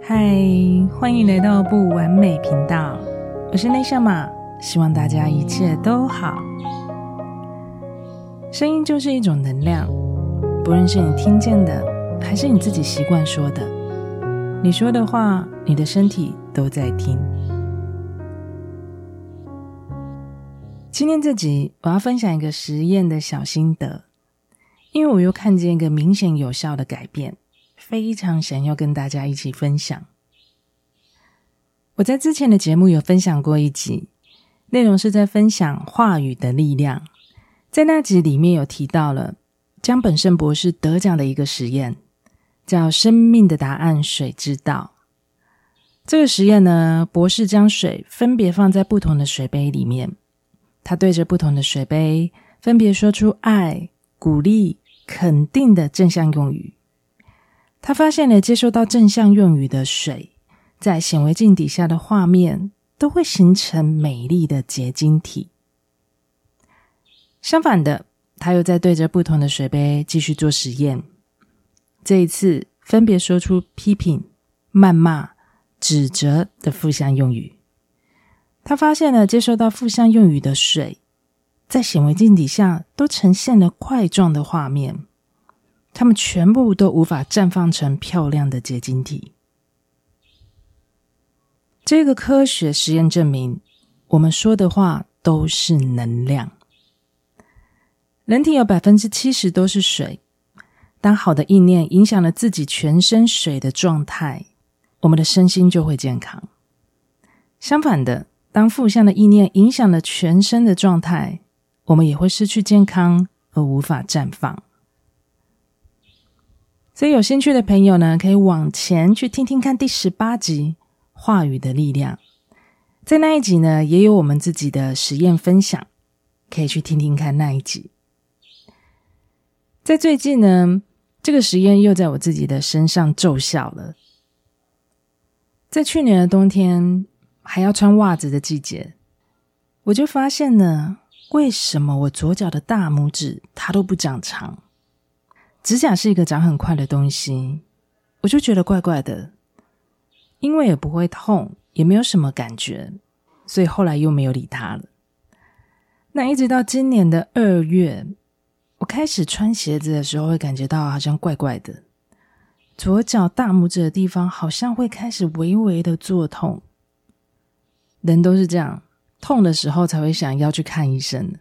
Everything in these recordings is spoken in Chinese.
嗨，欢迎来到不完美频道，我是内夏玛，希望大家一切都好。声音就是一种能量，不论是你听见的，还是你自己习惯说的，你说的话，你的身体都在听。今天这集我要分享一个实验的小心得，因为我又看见一个明显有效的改变。非常想要跟大家一起分享。我在之前的节目有分享过一集，内容是在分享话语的力量。在那集里面有提到了江本胜博士得奖的一个实验，叫“生命的答案：水之道”。这个实验呢，博士将水分别放在不同的水杯里面，他对着不同的水杯分别说出爱、鼓励、肯定的正向用语。他发现了接收到正向用语的水，在显微镜底下的画面都会形成美丽的结晶体。相反的，他又在对着不同的水杯继续做实验。这一次，分别说出批评、谩骂、指责的负向用语。他发现了接收到负向用语的水，在显微镜底下都呈现了块状的画面。它们全部都无法绽放成漂亮的结晶体。这个科学实验证明，我们说的话都是能量。人体有百分之七十都是水。当好的意念影响了自己全身水的状态，我们的身心就会健康。相反的，当负向的意念影响了全身的状态，我们也会失去健康而无法绽放。所以有兴趣的朋友呢，可以往前去听听看第十八集《话语的力量》。在那一集呢，也有我们自己的实验分享，可以去听听看那一集。在最近呢，这个实验又在我自己的身上奏效了。在去年的冬天，还要穿袜子的季节，我就发现呢，为什么我左脚的大拇指它都不长长？指甲是一个长很快的东西，我就觉得怪怪的，因为也不会痛，也没有什么感觉，所以后来又没有理它了。那一直到今年的二月，开始穿鞋子的时候，会感觉到好像怪怪的，左脚大拇指的地方好像会开始微微的作痛。人都是这样，痛的时候才会想要去看医生，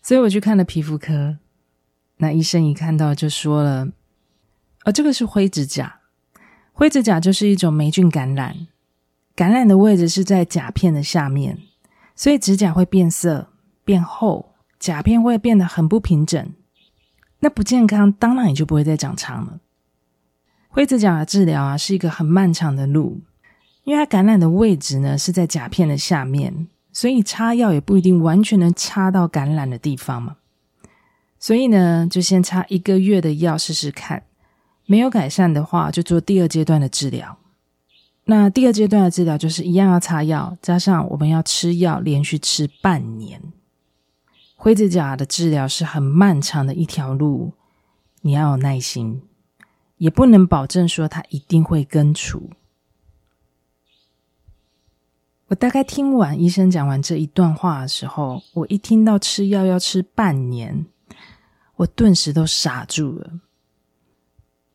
所以我去看了皮肤科。那医生一看到就说了：“哦，这个是灰指甲。灰指甲就是一种霉菌感染，感染的位置是在甲片的下面，所以指甲会变色、变厚，甲片会变得很不平整。那不健康，当然也就不会再长长了。灰指甲的治疗啊，是一个很漫长的路，因为它感染的位置呢是在甲片的下面，所以擦药也不一定完全能擦到感染的地方嘛。”所以呢，就先擦一个月的药试试看，没有改善的话，就做第二阶段的治疗。那第二阶段的治疗就是一样要擦药，加上我们要吃药，连续吃半年。灰指甲的治疗是很漫长的一条路，你要有耐心，也不能保证说它一定会根除。我大概听完医生讲完这一段话的时候，我一听到吃药要吃半年。我顿时都傻住了，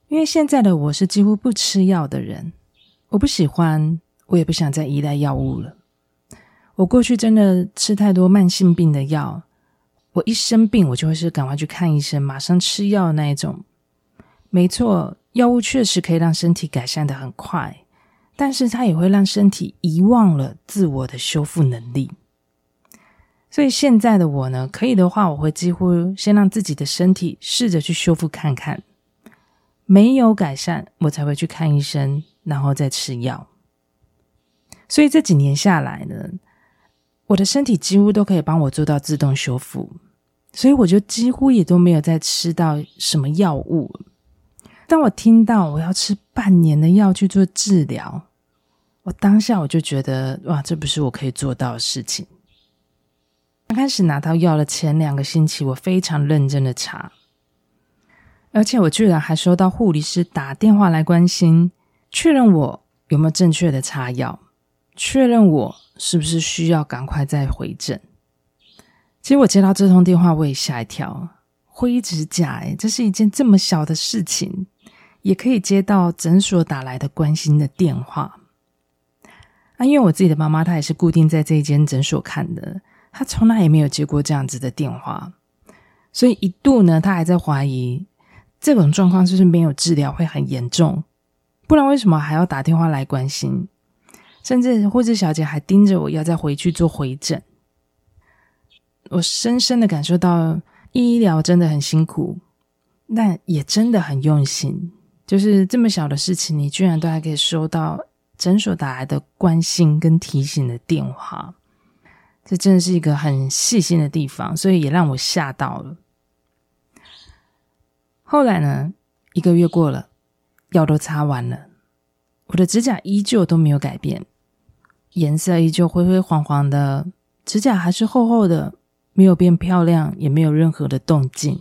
因为现在的我是几乎不吃药的人，我不喜欢，我也不想再依赖药物了。我过去真的吃太多慢性病的药，我一生病我就会是赶快去看医生，马上吃药那一种。没错，药物确实可以让身体改善得很快，但是它也会让身体遗忘了自我的修复能力。所以现在的我呢，可以的话，我会几乎先让自己的身体试着去修复看看，没有改善，我才会去看医生，然后再吃药。所以这几年下来呢，我的身体几乎都可以帮我做到自动修复，所以我就几乎也都没有再吃到什么药物。当我听到我要吃半年的药去做治疗，我当下我就觉得哇，这不是我可以做到的事情。刚开始拿到药的前两个星期，我非常认真的查，而且我居然还收到护理师打电话来关心，确认我有没有正确的擦药，确认我是不是需要赶快再回诊。其实我接到这通电话，我也吓一跳，灰指甲，诶，这是一件这么小的事情，也可以接到诊所打来的关心的电话。啊，因为我自己的妈妈，她也是固定在这一间诊所看的。她从来也没有接过这样子的电话，所以一度呢，她还在怀疑这种状况是不是没有治疗会很严重，不然为什么还要打电话来关心？甚至护士小姐还盯着我要再回去做回诊。我深深的感受到医疗真的很辛苦，但也真的很用心。就是这么小的事情，你居然都还可以收到诊所打来的关心跟提醒的电话。这真的是一个很细心的地方，所以也让我吓到了。后来呢，一个月过了，药都擦完了，我的指甲依旧都没有改变，颜色依旧灰灰黄黄的，指甲还是厚厚的，没有变漂亮，也没有任何的动静。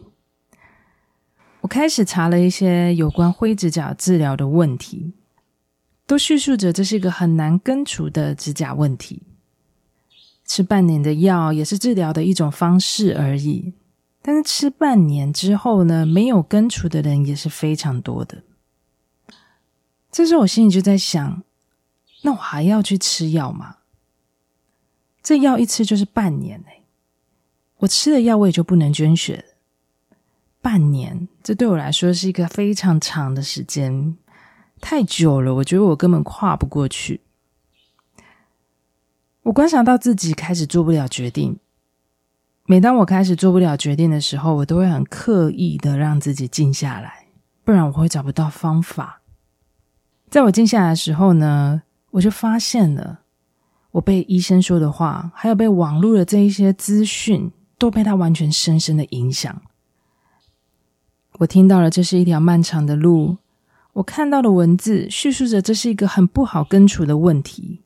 我开始查了一些有关灰指甲治疗的问题，都叙述着这是一个很难根除的指甲问题。吃半年的药也是治疗的一种方式而已，但是吃半年之后呢，没有根除的人也是非常多的。这时候我心里就在想，那我还要去吃药吗？这药一吃就是半年哎，我吃了药我也就不能捐血。半年，这对我来说是一个非常长的时间，太久了，我觉得我根本跨不过去。我观察到自己开始做不了决定。每当我开始做不了决定的时候，我都会很刻意的让自己静下来，不然我会找不到方法。在我静下来的时候呢，我就发现了，我被医生说的话，还有被网络的这一些资讯，都被他完全深深的影响。我听到了，这是一条漫长的路。我看到的文字叙述着，这是一个很不好根除的问题。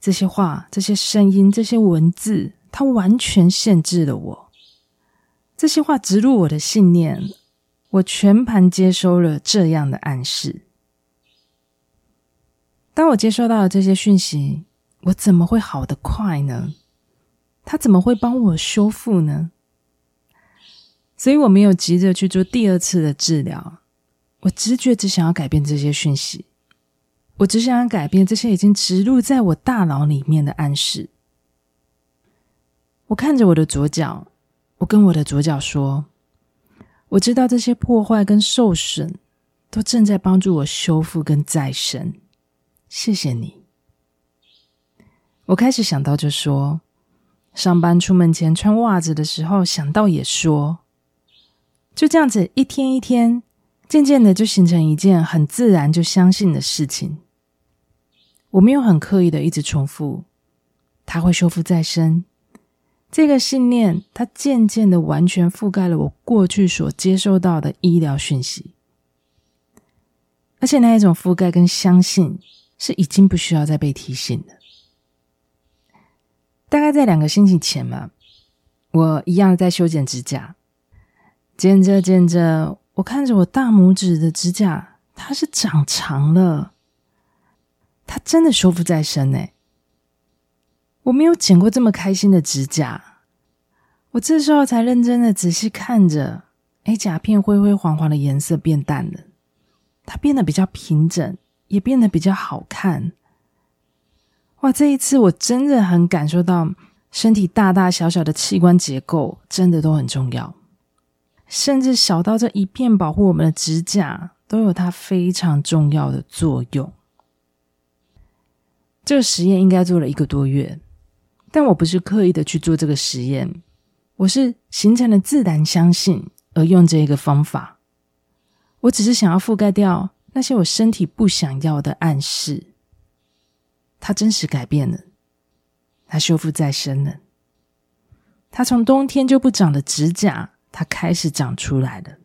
这些话、这些声音、这些文字，它完全限制了我。这些话植入我的信念，我全盘接收了这样的暗示。当我接收到了这些讯息，我怎么会好得快呢？他怎么会帮我修复呢？所以我没有急着去做第二次的治疗，我直觉只想要改变这些讯息。我只想要改变这些已经植入在我大脑里面的暗示。我看着我的左脚，我跟我的左脚说：“我知道这些破坏跟受损都正在帮助我修复跟再生。谢谢你。”我开始想到就说，上班出门前穿袜子的时候想到也说，就这样子一天一天，渐渐的就形成一件很自然就相信的事情。我没有很刻意的一直重复，它会修复再生。这个信念，它渐渐的完全覆盖了我过去所接收到的医疗讯息，而且那一种覆盖跟相信是已经不需要再被提醒的。大概在两个星期前嘛，我一样在修剪指甲，剪着剪着，我看着我大拇指的指甲，它是长长了。它真的修复再生诶，我没有剪过这么开心的指甲。我这时候才认真的仔细看着，诶，甲片灰灰黄黄的颜色变淡了，它变得比较平整，也变得比较好看。哇，这一次我真的很感受到，身体大大小小的器官结构真的都很重要，甚至小到这一片保护我们的指甲，都有它非常重要的作用。这个实验应该做了一个多月，但我不是刻意的去做这个实验，我是形成了自然相信而用这个方法。我只是想要覆盖掉那些我身体不想要的暗示。它真实改变了，它修复再生了，它从冬天就不长的指甲，它开始长出来了。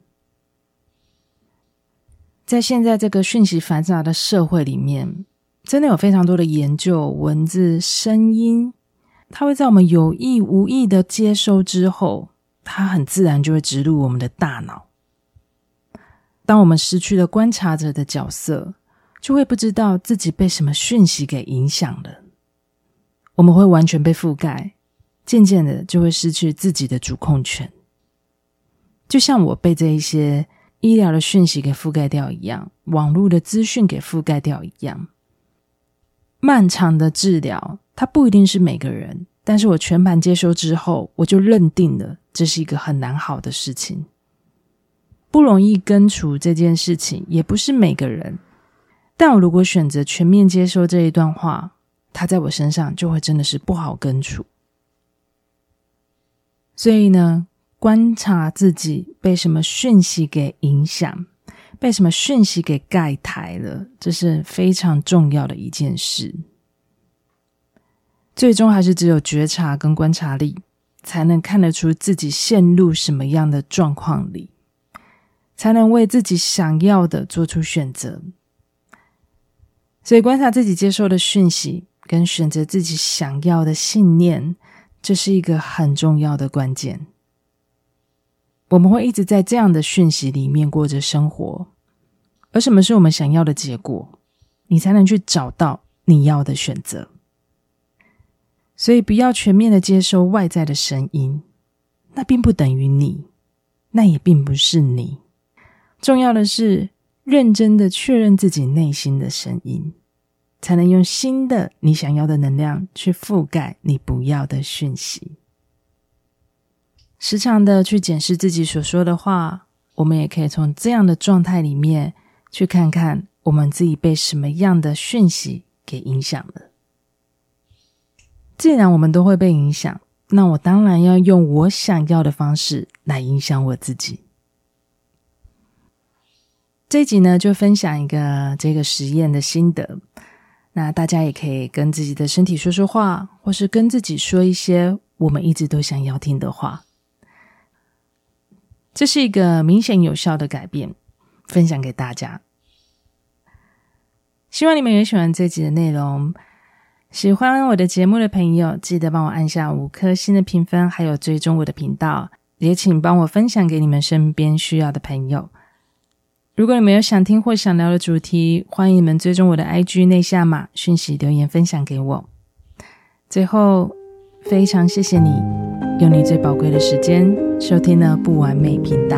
在现在这个讯息繁杂的社会里面，真的有非常多的研究、文字、声音，它会在我们有意无意的接收之后，它很自然就会植入我们的大脑。当我们失去了观察者的角色，就会不知道自己被什么讯息给影响了。我们会完全被覆盖，渐渐的就会失去自己的主控权。就像我被这一些医疗的讯息给覆盖掉一样，网络的资讯给覆盖掉一样。漫长的治疗，它不一定是每个人，但是我全盘接收之后，我就认定了这是一个很难好的事情。不容易根除这件事情，也不是每个人。但我如果选择全面接受这一段话，它在我身上就会真的是不好根除。所以呢，观察自己被什么讯息给影响，被什么讯息给盖台了，这是非常重要的一件事。最终还是只有觉察跟观察力，才能看得出自己陷入什么样的状况里。才能为自己想要的做出选择。所以，观察自己接受的讯息，跟选择自己想要的信念，这是一个很重要的关键。我们会一直在这样的讯息里面过着生活，而什么是我们想要的结果，你才能去找到你要的选择。所以，不要全面的接受外在的声音，那并不等于你，那也并不是你。重要的是，认真的确认自己内心的声音，才能用新的你想要的能量去覆盖你不要的讯息。时常的去检视自己所说的话，我们也可以从这样的状态里面去看看我们自己被什么样的讯息给影响了。既然我们都会被影响，那我当然要用我想要的方式来影响我自己。这一集呢，就分享一个这个实验的心得。那大家也可以跟自己的身体说说话，或是跟自己说一些我们一直都想要听的话。这是一个明显有效的改变，分享给大家。希望你们也喜欢这集的内容。喜欢我的节目的朋友，记得帮我按下五颗星的评分，还有追踪我的频道，也请帮我分享给你们身边需要的朋友。如果你们有想听或想聊的主题，欢迎你们追踪我的 IG 内下码讯息留言分享给我。最后，非常谢谢你用你最宝贵的时间收听了不完美频道。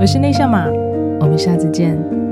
我是内向马，我们下次见。